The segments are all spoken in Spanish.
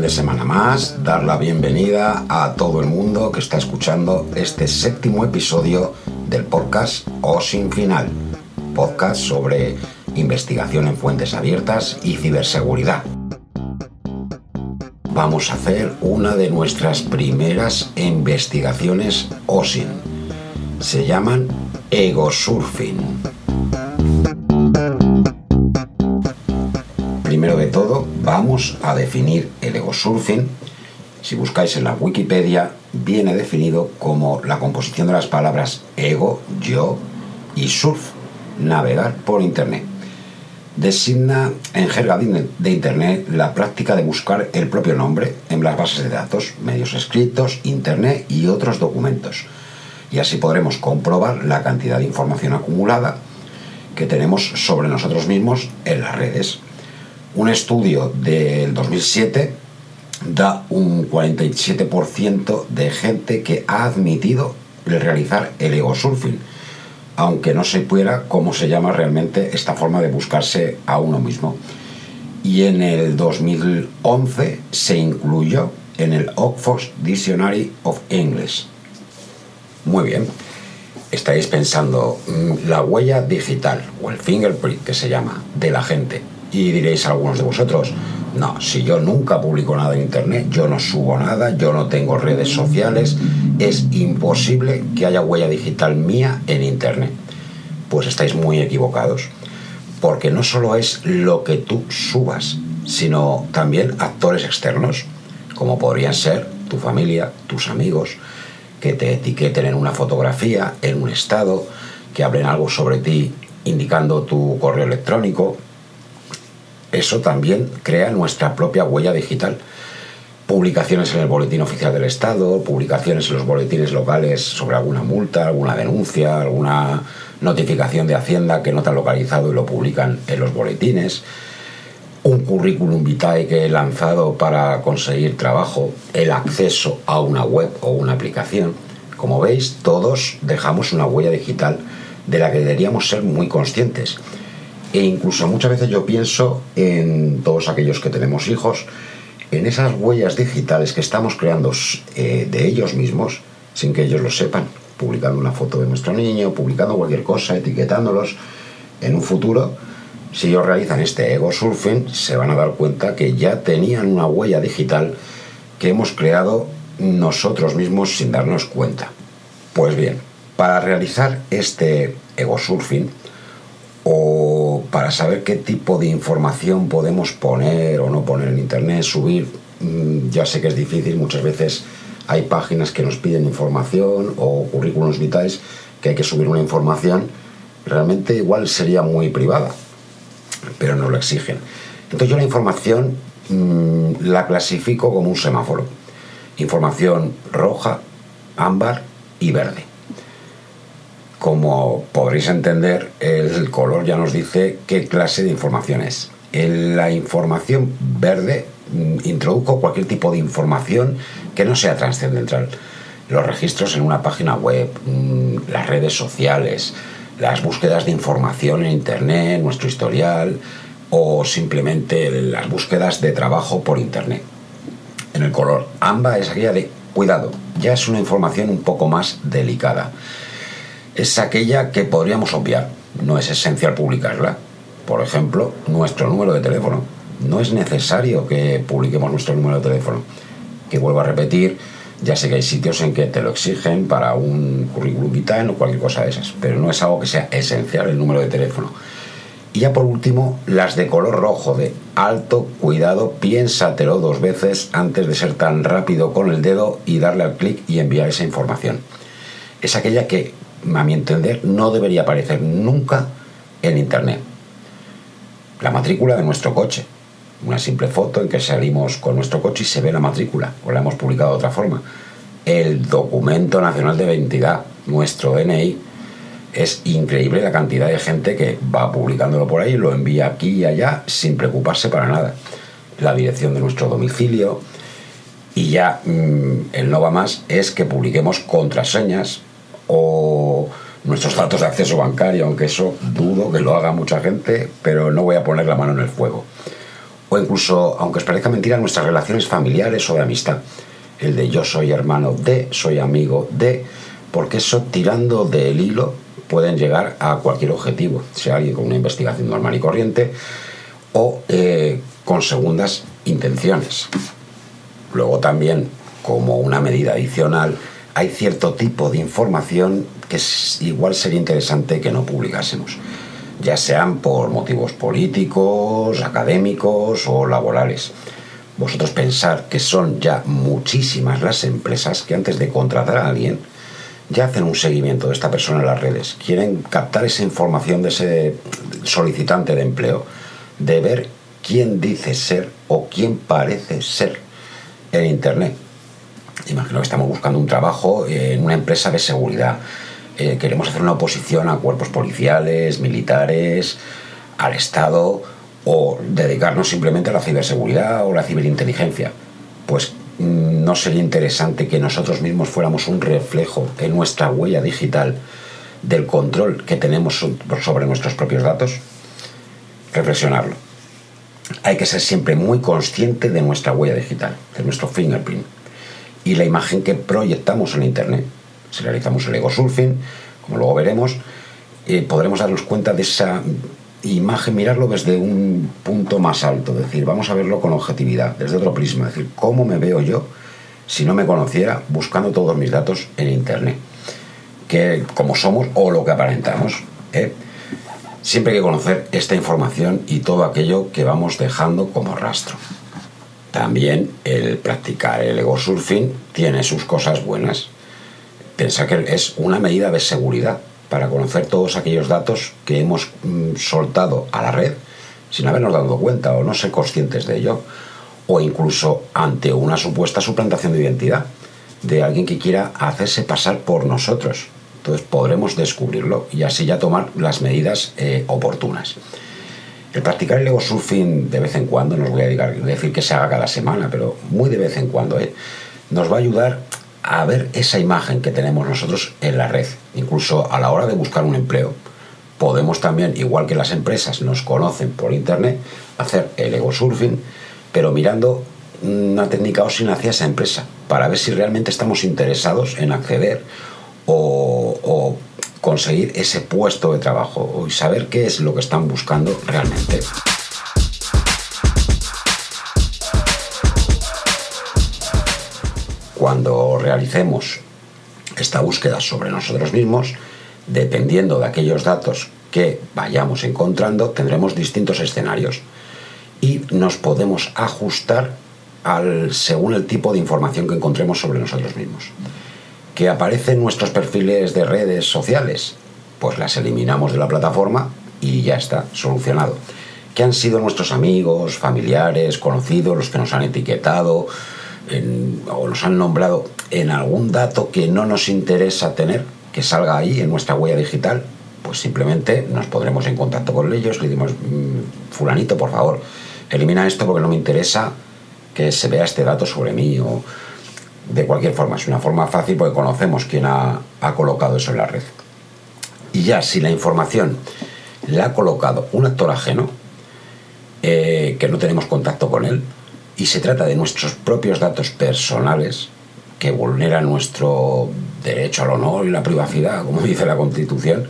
de semana más, dar la bienvenida a todo el mundo que está escuchando este séptimo episodio del podcast O Sin Final, podcast sobre investigación en fuentes abiertas y ciberseguridad. Vamos a hacer una de nuestras primeras investigaciones OSIN. Se llaman Ego Surfing. Primero de todo, vamos a definir el ego surfing. Si buscáis en la Wikipedia, viene definido como la composición de las palabras ego, yo y surf, navegar por Internet. Designa en jerga de Internet la práctica de buscar el propio nombre en las bases de datos, medios escritos, Internet y otros documentos. Y así podremos comprobar la cantidad de información acumulada que tenemos sobre nosotros mismos en las redes. Un estudio del 2007 da un 47% de gente que ha admitido realizar el ego surfing, aunque no se pueda cómo se llama realmente esta forma de buscarse a uno mismo. Y en el 2011 se incluyó en el Oxford Dictionary of English. Muy bien, estáis pensando, mm, la huella digital o el fingerprint que se llama de la gente y diréis algunos de vosotros, no, si yo nunca publico nada en Internet, yo no subo nada, yo no tengo redes sociales, es imposible que haya huella digital mía en Internet. Pues estáis muy equivocados, porque no solo es lo que tú subas, sino también actores externos, como podrían ser tu familia, tus amigos, que te etiqueten en una fotografía, en un estado, que hablen algo sobre ti indicando tu correo electrónico, eso también crea nuestra propia huella digital. Publicaciones en el Boletín Oficial del Estado, publicaciones en los boletines locales sobre alguna multa, alguna denuncia, alguna notificación de Hacienda que no te localizado y lo publican en los boletines, un currículum vitae que he lanzado para conseguir trabajo, el acceso a una web o una aplicación. Como veis, todos dejamos una huella digital de la que deberíamos ser muy conscientes e incluso muchas veces yo pienso en todos aquellos que tenemos hijos, en esas huellas digitales que estamos creando eh, de ellos mismos, sin que ellos lo sepan, publicando una foto de nuestro niño, publicando cualquier cosa, etiquetándolos. En un futuro, si ellos realizan este ego surfing, se van a dar cuenta que ya tenían una huella digital que hemos creado nosotros mismos sin darnos cuenta. Pues bien, para realizar este ego surfing, o para saber qué tipo de información podemos poner o no poner en Internet, subir. Mm, ya sé que es difícil, muchas veces hay páginas que nos piden información o currículums vitales que hay que subir una información, realmente igual sería muy privada, pero no lo exigen. Entonces yo la información mm, la clasifico como un semáforo. Información roja, ámbar y verde como podréis entender, el color ya nos dice qué clase de información es. En la información verde mm, introduzco cualquier tipo de información que no sea trascendental. Los registros en una página web, mm, las redes sociales, las búsquedas de información en Internet, nuestro historial o simplemente las búsquedas de trabajo por Internet. En el color amba es aquella de cuidado, ya es una información un poco más delicada es aquella que podríamos obviar. No es esencial publicarla. Por ejemplo, nuestro número de teléfono. No es necesario que publiquemos nuestro número de teléfono. Que vuelvo a repetir, ya sé que hay sitios en que te lo exigen para un currículum vitae o cualquier cosa de esas, pero no es algo que sea esencial el número de teléfono. Y ya por último, las de color rojo, de alto cuidado, piénsatelo dos veces antes de ser tan rápido con el dedo y darle al clic y enviar esa información. Es aquella que a mi entender, no debería aparecer nunca en Internet. La matrícula de nuestro coche. Una simple foto en que salimos con nuestro coche y se ve la matrícula, o la hemos publicado de otra forma. El documento nacional de identidad, nuestro DNI, es increíble la cantidad de gente que va publicándolo por ahí, lo envía aquí y allá sin preocuparse para nada. La dirección de nuestro domicilio. Y ya mm, el no va más es que publiquemos contraseñas o nuestros datos de acceso bancario, aunque eso dudo que lo haga mucha gente, pero no voy a poner la mano en el fuego. o incluso, aunque os parezca mentira, nuestras relaciones familiares o de amistad. El de yo soy hermano de, soy amigo de, porque eso tirando del hilo pueden llegar a cualquier objetivo, sea alguien con una investigación normal y corriente o eh, con segundas intenciones. Luego también, como una medida adicional, hay cierto tipo de información que igual sería interesante que no publicásemos, ya sean por motivos políticos, académicos o laborales. Vosotros pensar que son ya muchísimas las empresas que antes de contratar a alguien ya hacen un seguimiento de esta persona en las redes, quieren captar esa información de ese solicitante de empleo, de ver quién dice ser o quién parece ser en Internet. Imagino que estamos buscando un trabajo en una empresa de seguridad. Eh, queremos hacer una oposición a cuerpos policiales, militares, al Estado o dedicarnos simplemente a la ciberseguridad o la ciberinteligencia. Pues mm, no sería interesante que nosotros mismos fuéramos un reflejo en nuestra huella digital del control que tenemos sobre nuestros propios datos? Reflexionarlo. Hay que ser siempre muy consciente de nuestra huella digital, de nuestro fingerprint y la imagen que proyectamos en Internet. Si realizamos el ego surfing, como luego veremos, eh, podremos darnos cuenta de esa imagen, mirarlo desde un punto más alto, es decir, vamos a verlo con objetividad, desde otro prisma, es decir, cómo me veo yo si no me conociera buscando todos mis datos en Internet, que como somos o lo que aparentamos. ¿eh? Siempre hay que conocer esta información y todo aquello que vamos dejando como rastro. También el practicar el ego surfing tiene sus cosas buenas. Piensa que es una medida de seguridad para conocer todos aquellos datos que hemos mm, soltado a la red sin habernos dado cuenta o no ser conscientes de ello, o incluso ante una supuesta suplantación de identidad de alguien que quiera hacerse pasar por nosotros. Entonces podremos descubrirlo y así ya tomar las medidas eh, oportunas. El practicar el ego surfing de vez en cuando, no os voy a decir que se haga cada semana, pero muy de vez en cuando, ¿eh? nos va a ayudar a ver esa imagen que tenemos nosotros en la red. Incluso a la hora de buscar un empleo, podemos también, igual que las empresas nos conocen por internet, hacer el ego surfing, pero mirando una técnica o sin hacia esa empresa, para ver si realmente estamos interesados en acceder o conseguir ese puesto de trabajo y saber qué es lo que están buscando realmente. Cuando realicemos esta búsqueda sobre nosotros mismos, dependiendo de aquellos datos que vayamos encontrando, tendremos distintos escenarios y nos podemos ajustar al, según el tipo de información que encontremos sobre nosotros mismos que aparecen nuestros perfiles de redes sociales, pues las eliminamos de la plataforma y ya está, solucionado. ¿Qué han sido nuestros amigos, familiares, conocidos, los que nos han etiquetado o nos han nombrado en algún dato que no nos interesa tener, que salga ahí en nuestra huella digital? Pues simplemente nos podremos en contacto con ellos, le decimos, mm, fulanito, por favor, elimina esto porque no me interesa que se vea este dato sobre mí o de cualquier forma, es una forma fácil porque conocemos quién ha, colocado eso en la red. Y ya si la información la ha colocado un actor ajeno, eh, que no tenemos contacto con él, y se trata de nuestros propios datos personales que vulneran nuestro derecho al honor y la privacidad, como dice la Constitución,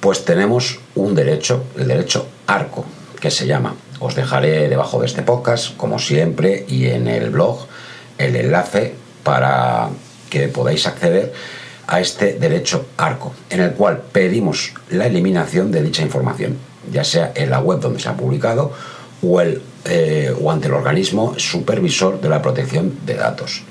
pues tenemos un derecho, el derecho arco, que se llama. Os dejaré debajo de este podcast, como siempre, y en el blog el enlace para que podáis acceder a este derecho ARCO, en el cual pedimos la eliminación de dicha información, ya sea en la web donde se ha publicado o, eh, ante el organismo supervisor de la protección de datos.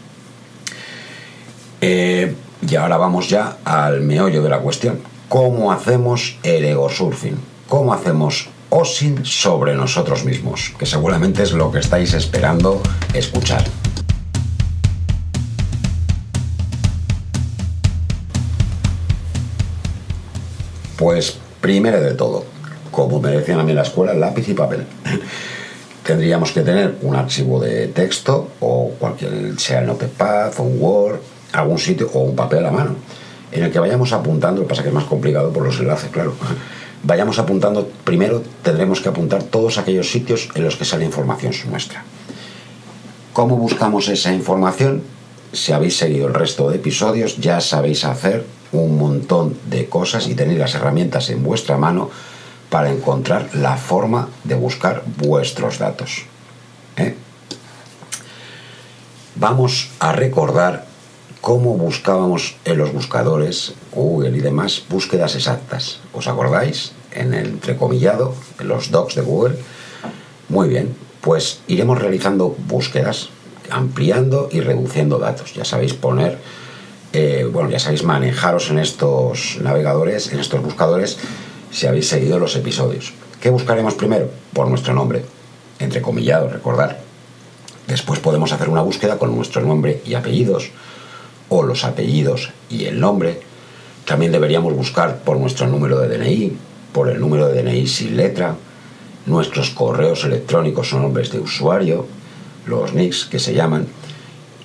Eh, y ahora vamos ya al meollo de la cuestión. ¿Cómo hacemos el ego surfing? ¿Cómo hacemos OSIN sobre nosotros mismos? Que seguramente es lo que estáis esperando escuchar. Pues primero de todo, como me decían a mí en la escuela, lápiz y papel. Tendríamos que tener un archivo de texto o cualquier, sea el Notepad o un Word, algún sitio o un papel a mano, en el que vayamos apuntando, lo pasa que es más complicado por los enlaces, claro. vayamos apuntando, primero tendremos que apuntar todos aquellos sitios en los que sale información nuestra. ¿Cómo buscamos esa información? Si habéis seguido el resto de episodios, ya sabéis hacer un montón de cosas y tenéis las herramientas en vuestra mano para encontrar la forma de buscar vuestros datos. ¿eh? Vamos a recordar cómo buscábamos en los buscadores, Google y demás, búsquedas exactas. ¿Os acordáis? En el entrecomillado, en los docs de Google. Muy bien, pues iremos realizando búsquedas, ampliando y reduciendo datos. Ya sabéis poner, eh, bueno, ya sabéis manejaros en estos navegadores, en estos buscadores, si habéis seguido los episodios. ¿Qué buscaremos primero? Por nuestro nombre, entrecomillado, recordar. Después podemos hacer una búsqueda con nuestro nombre y apellidos, o los apellidos y el nombre. También deberíamos buscar por nuestro número de DNI, por el número de DNI sin letra, nuestros correos electrónicos o nombres de usuario, los NICs que se llaman,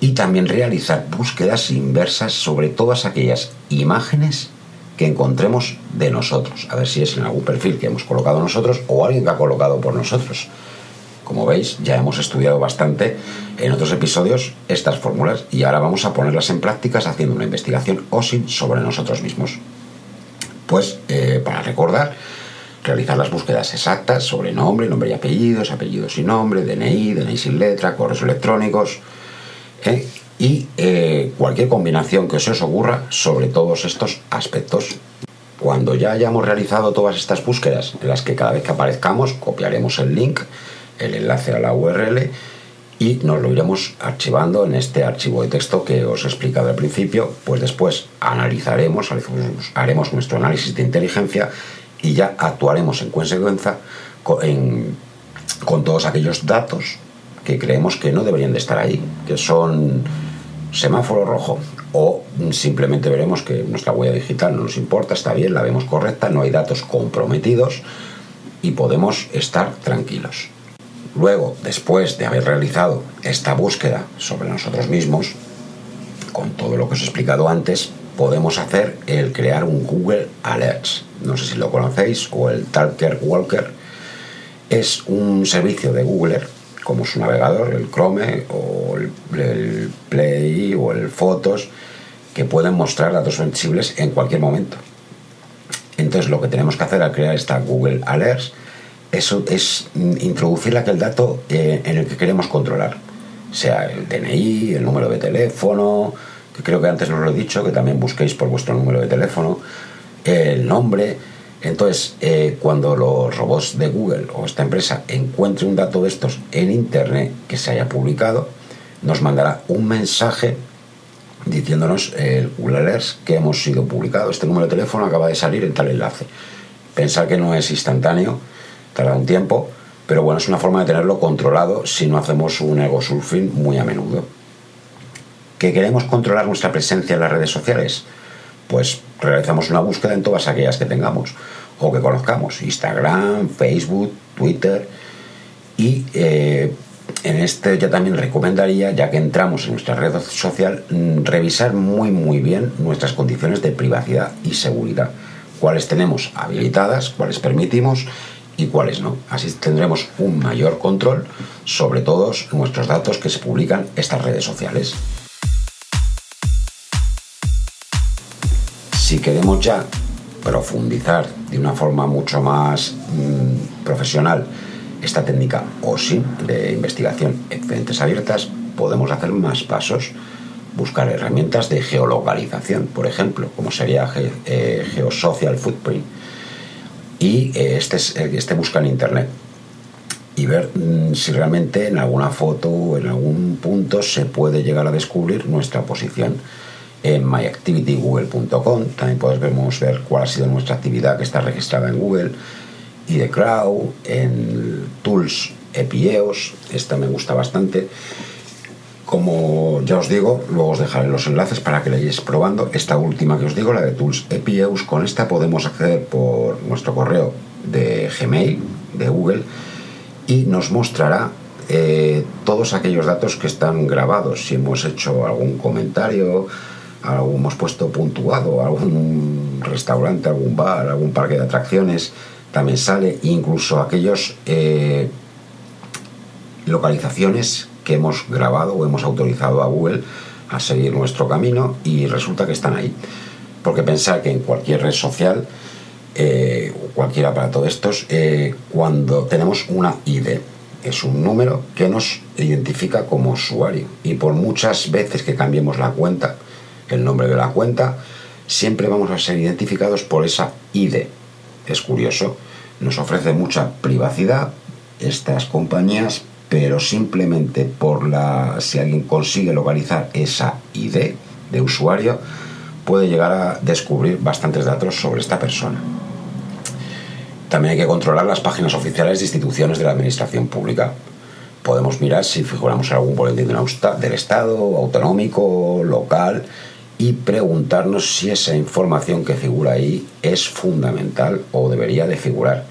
y también realizar búsquedas inversas sobre todas aquellas imágenes que encontremos de nosotros, a ver si es en algún perfil que hemos colocado nosotros o alguien que ha colocado por nosotros. Como veis, ya hemos estudiado bastante en otros episodios estas fórmulas y ahora vamos a ponerlas en prácticas haciendo una investigación OSINT sobre nosotros mismos. Pues, eh, para recordar, realizar las búsquedas exactas sobre nombre, nombre y apellidos, apellidos y nombre, DNI, DNI sin letra, correos electrónicos ¿eh? y eh, cualquier combinación que se os ocurra sobre todos estos aspectos. Cuando ya hayamos realizado todas estas búsquedas, en las que cada vez que aparezcamos copiaremos el link el enlace a la URL y nos lo iremos archivando en este archivo de texto que os he explicado al principio, pues después analizaremos, haremos nuestro análisis de inteligencia y ya actuaremos en consecuencia con, con todos aquellos datos que creemos que no deberían de estar ahí, que son semáforo rojo, o simplemente veremos que nuestra huella digital no nos importa, está bien, la vemos correcta, no hay datos comprometidos y podemos estar tranquilos. Luego, después de haber realizado esta búsqueda sobre nosotros mismos, con todo lo que os he explicado antes, podemos hacer el crear un Google Alerts. No sé si lo conocéis, o el Talker Walker. Es un servicio de Google, como su navegador, el Chrome, o el, Play, o el Fotos, que pueden mostrar datos sensibles en cualquier momento. Entonces, lo que tenemos que hacer al crear esta Google Alerts eso es introducir aquel dato eh, en el que queremos controlar, sea el DNI, el número de teléfono, que creo que antes os lo he dicho, que también busquéis por vuestro número de teléfono, el nombre. Entonces, eh, cuando los robots de Google o esta empresa encuentre un dato de estos en Internet que se haya publicado, nos mandará un mensaje diciéndonos el Google Alerts que hemos sido publicado. Este número de teléfono acaba de salir en tal enlace. Pensar que no es instantáneo, tarda un tiempo, pero bueno, es una forma de tenerlo controlado si no hacemos un ego surfing muy a menudo. ¿Que queremos controlar nuestra presencia en las redes sociales? Pues realizamos una búsqueda en todas aquellas que tengamos o que conozcamos, Instagram, Facebook, Twitter, y eh, en este yo también recomendaría, ya que entramos en nuestra red social, mm, revisar muy muy bien nuestras condiciones de privacidad y seguridad, cuáles tenemos habilitadas, cuáles permitimos y cuáles no. Así tendremos un mayor control sobre todos nuestros datos que se publican estas redes sociales. Si queremos ya profundizar de una forma mucho más mm, profesional esta técnica OSI de investigación en abiertas, podemos hacer más pasos. Buscar herramientas de geolocalización, por ejemplo, como sería eh, Geosocial Footprint, y eh, este, este busca en internet y ver mm, si realmente en alguna foto o en algún punto se puede llegar a descubrir nuestra posición en myactivitygoogle.com también podemos ver cuál ha sido nuestra actividad que está registrada en Google y de Crowd en Tools Epieos esta me gusta bastante como ya os digo, luego os dejaré los enlaces para que la probando. Esta última que os digo, la de Tools Epieus, con esta podemos acceder por nuestro correo de Gmail, de Google, y nos mostrará eh, todos aquellos datos que están grabados. Si hemos hecho algún comentario, hemos puesto puntuado, algún restaurante, algún bar, algún parque de atracciones, también sale, incluso aquellos eh, localizaciones que hemos grabado o hemos autorizado a Google a seguir nuestro camino y resulta que están ahí. Porque pensar que en cualquier red social eh, cualquier aparato de estos, eh, cuando tenemos una ID, es un número que nos identifica como usuario. Y por muchas veces que cambiemos la cuenta, el nombre de la cuenta, siempre vamos a ser identificados por esa ID. Es curioso, nos ofrece mucha privacidad estas compañías, pero simplemente por la si alguien consigue localizar esa ID de usuario, puede llegar a descubrir bastantes datos sobre esta persona. También hay que controlar las páginas oficiales de instituciones de la administración pública. Podemos mirar si figuramos en algún boletín del Estado, autonómico, local, y preguntarnos si esa información que figura ahí es fundamental o debería de figurar.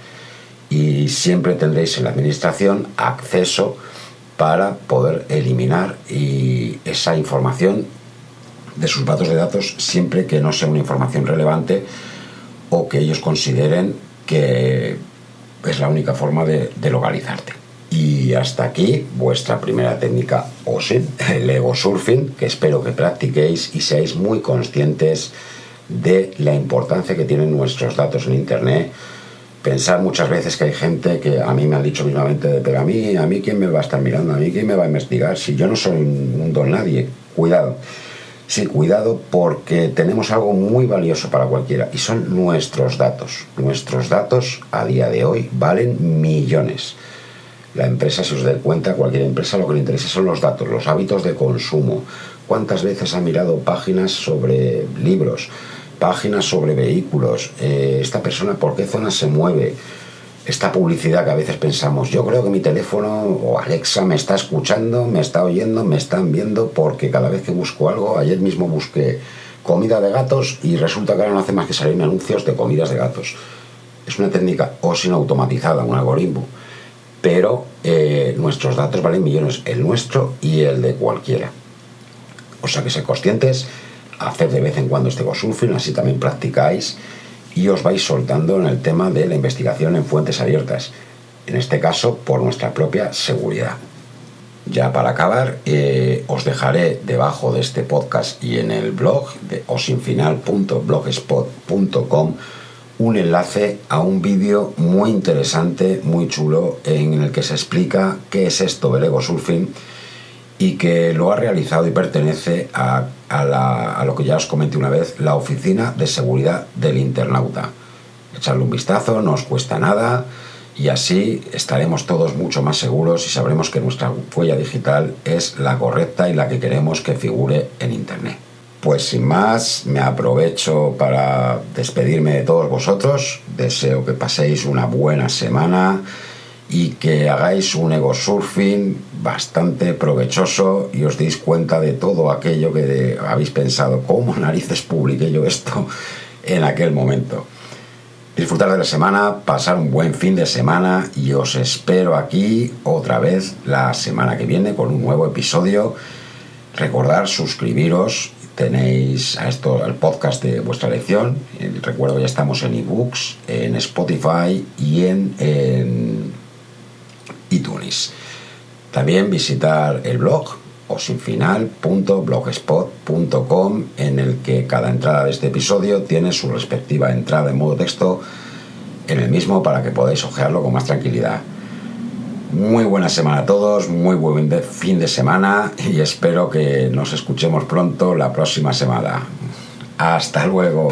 Y siempre tendréis en la administración acceso para poder eliminar esa información de sus datos de datos siempre que no sea una información relevante o que ellos consideren que es la única forma de, localizarte. Y hasta aquí vuestra primera técnica OSIN, el ego surfing, que espero que practiquéis y seáis muy conscientes de la importancia que tienen nuestros datos en Internet. Pensar muchas veces que hay gente que a mí me ha dicho mismamente, pero a mí, a mí quién me va a estar mirando, a mí quién me va a investigar, si yo no soy un don nadie, cuidado. Sí, cuidado porque tenemos algo muy valioso para cualquiera y son nuestros datos. Nuestros datos a día de hoy valen millones. La empresa, si os dais cuenta, cualquier empresa lo que le interesa son los datos, los hábitos de consumo. ¿Cuántas veces ha mirado páginas sobre libros, páginas sobre vehículos? Eh, esta persona, ¿por qué zona se mueve? esta publicidad que a veces pensamos, yo creo que mi teléfono o Alexa me está escuchando, me está oyendo, me están viendo, porque cada vez que busco algo, ayer mismo busqué comida de gatos y resulta que ahora no hace más que salirme anuncios de comidas de gatos. Es una técnica o sin automatizada, un algoritmo, pero eh, nuestros datos valen millones, el nuestro y el de cualquiera. O sea que ser conscientes, hacer de vez en cuando este surfing, así también practicáis y os vais soltando en el tema de la investigación en fuentes abiertas, en este caso por nuestra propia seguridad. Ya para acabar, eh, os dejaré debajo de este podcast y en el blog de osinfinal.blogspot.com un enlace a un vídeo muy interesante, muy chulo, en el que se explica qué es esto del ego surfing y que lo ha realizado y pertenece a, lo que ya os comenté una vez, la Oficina de Seguridad del Internauta. Echarle un vistazo, no os cuesta nada y así estaremos todos mucho más seguros y sabremos que nuestra huella digital es la correcta y la que queremos que figure en Internet. Pues sin más, me aprovecho para despedirme de todos vosotros. Deseo que paséis una buena semana y que hagáis un ego surfing bastante provechoso y os deis cuenta de todo aquello que habéis pensado, cómo narices publiqué yo esto en aquel momento. Disfrutar de la semana, pasar un buen fin de semana y os espero aquí otra vez la semana que viene con un nuevo episodio. Recordar suscribiros, tenéis a esto el podcast de vuestra lección. Recuerdo que ya estamos en ebooks, en Spotify y en iTunes. También visitar el blog osinfinal.blogspot.com en el que cada entrada de este episodio tiene su respectiva entrada en modo texto en el mismo para que podáis ojearlo con más tranquilidad. Muy buena semana a todos, muy buen fin de semana y espero que nos escuchemos pronto la próxima semana. Hasta luego.